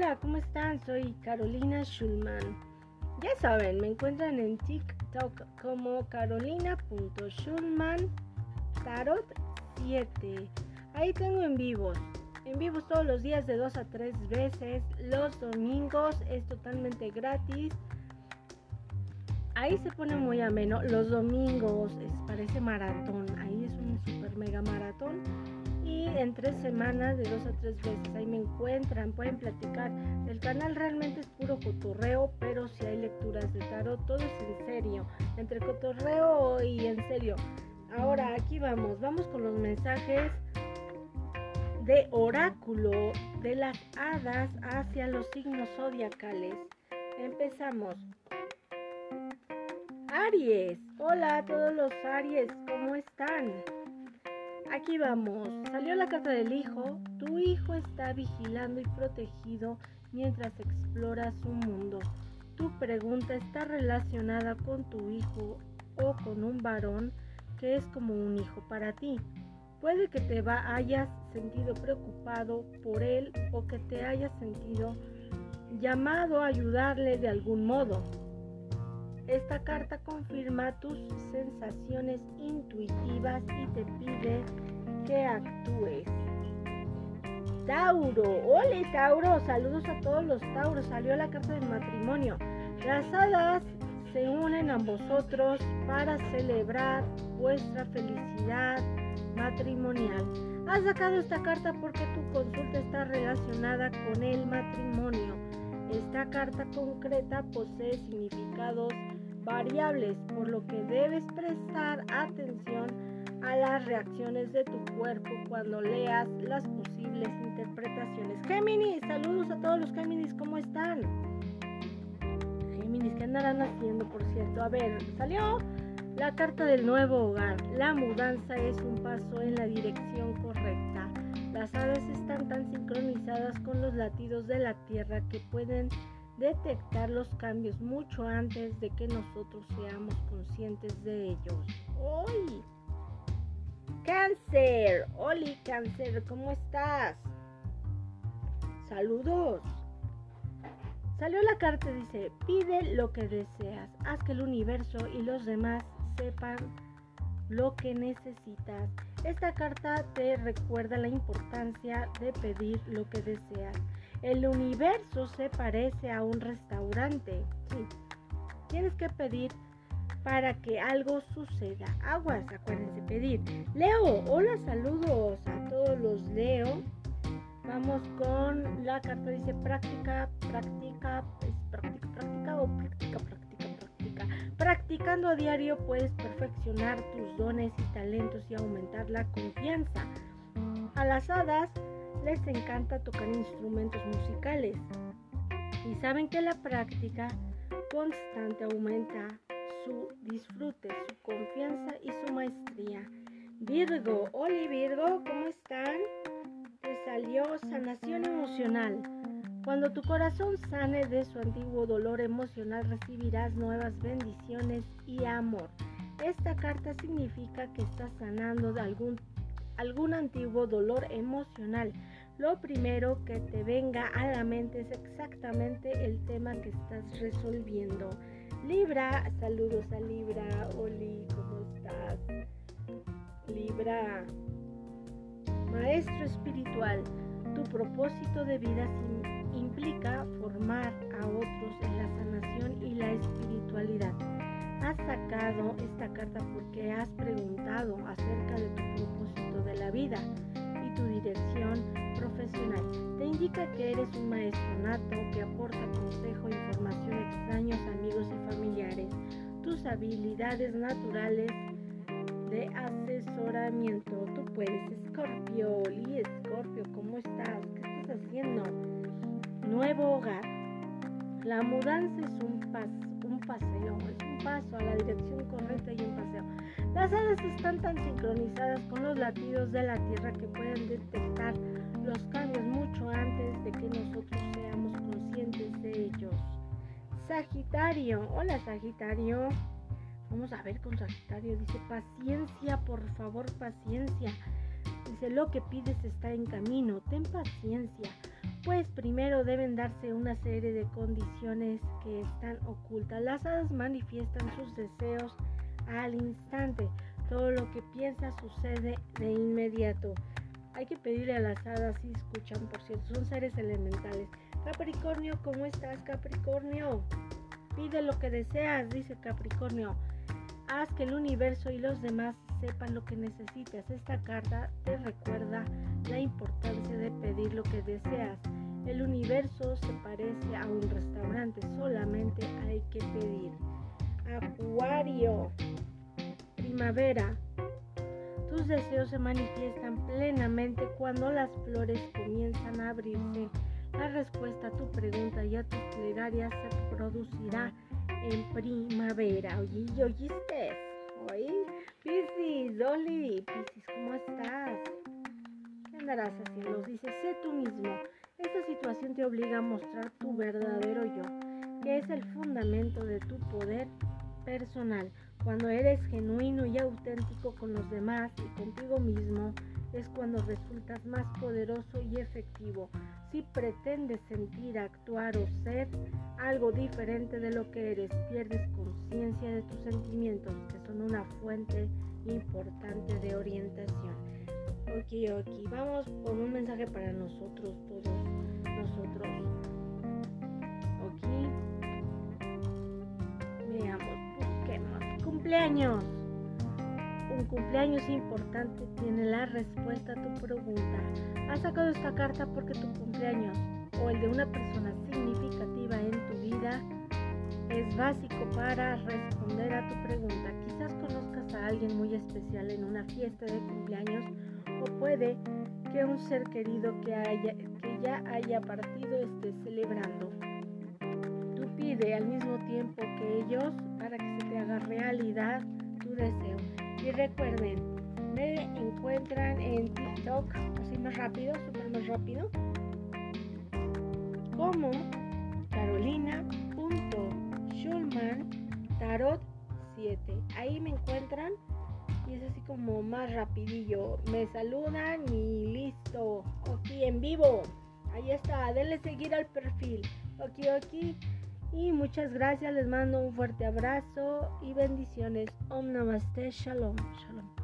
Hola, ¿cómo están? Soy Carolina Schulman. Ya saben, me encuentran en TikTok como carolina.schulman tarot 7. Ahí tengo en vivos. En vivos todos los días de 2 a 3 veces. Los domingos es totalmente gratis. Ahí se pone muy ameno. Los domingos es, parece maratón. Ahí es un super mega maratón y en tres semanas de dos a tres veces ahí me encuentran, pueden platicar. El canal realmente es puro cotorreo, pero si hay lecturas de tarot, todo es en serio, entre cotorreo y en serio. Ahora aquí vamos, vamos con los mensajes de oráculo de las hadas hacia los signos zodiacales. Empezamos. Aries, hola a todos los Aries, ¿cómo están? Aquí vamos. Salió la carta del hijo. Tu hijo está vigilando y protegido mientras explora su mundo. Tu pregunta está relacionada con tu hijo o con un varón que es como un hijo para ti. Puede que te hayas sentido preocupado por él o que te hayas sentido llamado a ayudarle de algún modo. Esta carta confirma tus sensaciones intuitivas y te pide que actúes. Tauro, hola Tauro, saludos a todos los Tauros, salió la carta del matrimonio. Las hadas se unen a vosotros para celebrar vuestra felicidad matrimonial. Has sacado esta carta porque tu consulta está relacionada con el matrimonio. Esta carta concreta posee significados variables, por lo que debes prestar atención a las reacciones de tu cuerpo cuando leas las posibles interpretaciones. Géminis, saludos a todos los Géminis, ¿cómo están? Géminis, ¿qué andarán haciendo, por cierto? A ver, salió la carta del nuevo hogar. La mudanza es un paso en la dirección correcta. Las aves están tan sincronizadas con los latidos de la tierra que pueden detectar los cambios mucho antes de que nosotros seamos conscientes de ellos. ¡Hoy! Cáncer, Oli Cáncer, ¿cómo estás? Saludos. Salió la carta, dice, pide lo que deseas, haz que el universo y los demás sepan lo que necesitas. Esta carta te recuerda la importancia de pedir lo que deseas. El universo se parece a un restaurante. Tienes que pedir para que algo suceda. Aguas, acuérdense pedir. Leo, hola, saludos a todos los Leo. Vamos con la carta, dice práctica, práctica, es práctica, práctica o práctica, práctica, práctica. Practicando a diario puedes perfeccionar tus dones y talentos y aumentar la confianza. A las hadas les encanta tocar instrumentos musicales y saben que la práctica constante aumenta su disfrute, su confianza y su maestría. Virgo, hola Virgo, ¿cómo están? Te salió sanación emocional. Cuando tu corazón sane de su antiguo dolor emocional recibirás nuevas bendiciones y amor. Esta carta significa que estás sanando de algún algún antiguo dolor emocional, lo primero que te venga a la mente es exactamente el tema que estás resolviendo. Libra, saludos a Libra. Oli, ¿cómo estás? Libra, maestro espiritual, tu propósito de vida implica formar a otros en la sanación y la espiritualidad esta carta porque has preguntado acerca de tu propósito de la vida y tu dirección profesional. Te indica que eres un maestro nato que aporta consejo, información a extraños, amigos y familiares. Tus habilidades naturales de asesoramiento. Tú puedes, Scorpio. Y Scorpio, ¿cómo estás? ¿Qué estás haciendo? Nuevo hogar. La mudanza es un paso dirección correcta y un paseo. Las hadas están tan sincronizadas con los latidos de la tierra que pueden detectar los cambios mucho antes de que nosotros seamos conscientes de ellos. Sagitario, hola Sagitario. Vamos a ver con Sagitario. Dice, paciencia, por favor, paciencia. Dice, lo que pides está en camino. Ten paciencia pues primero deben darse una serie de condiciones que están ocultas. Las hadas manifiestan sus deseos al instante. Todo lo que piensa sucede de inmediato. Hay que pedirle a las hadas si escuchan, por cierto, son seres elementales. Capricornio, ¿cómo estás, Capricornio? Pide lo que deseas, dice Capricornio. Haz que el universo y los demás sepan lo que necesitas. Esta carta te recuerda la importancia de pedir lo que deseas. El universo se parece a un restaurante, solamente hay que pedir. Acuario, primavera. Tus deseos se manifiestan plenamente cuando las flores comienzan a abrirse. La respuesta a tu pregunta y a tus plegarias se producirá en primavera. Oye, ¿oíste? Oye, Piscis, Dolly, Piscis, ¿cómo estás? ¿Qué andarás haciendo? Dice, sé tú mismo. Esta situación te obliga a mostrar tu verdadero yo, que es el fundamento de tu poder personal. Cuando eres genuino y auténtico con los demás y contigo mismo, es cuando resultas más poderoso y efectivo. Si pretendes sentir, actuar o ser algo diferente de lo que eres, pierdes conciencia de tus sentimientos, que son una fuente importante de orientación. Ok, ok, vamos con un mensaje para nosotros todos, nosotros. Ok. Veamos, busquemos. Cumpleaños un cumpleaños importante tiene la respuesta a tu pregunta. ¿Has sacado esta carta porque tu cumpleaños o el de una persona significativa en tu vida es básico para responder a tu pregunta? Quizás conozcas a alguien muy especial en una fiesta de cumpleaños puede que un ser querido que, haya, que ya haya partido esté celebrando. Tú pide al mismo tiempo que ellos para que se te haga realidad tu deseo. Y recuerden, me encuentran en TikTok, así más rápido, súper más rápido, como carolina.schulman tarot 7. Ahí me encuentran y es así como más rapidillo. Me saludan y listo. Aquí en vivo. Ahí está. Denle seguir al perfil. Ok, ok. Y muchas gracias, les mando un fuerte abrazo y bendiciones. Om Namaste, Shalom, Shalom.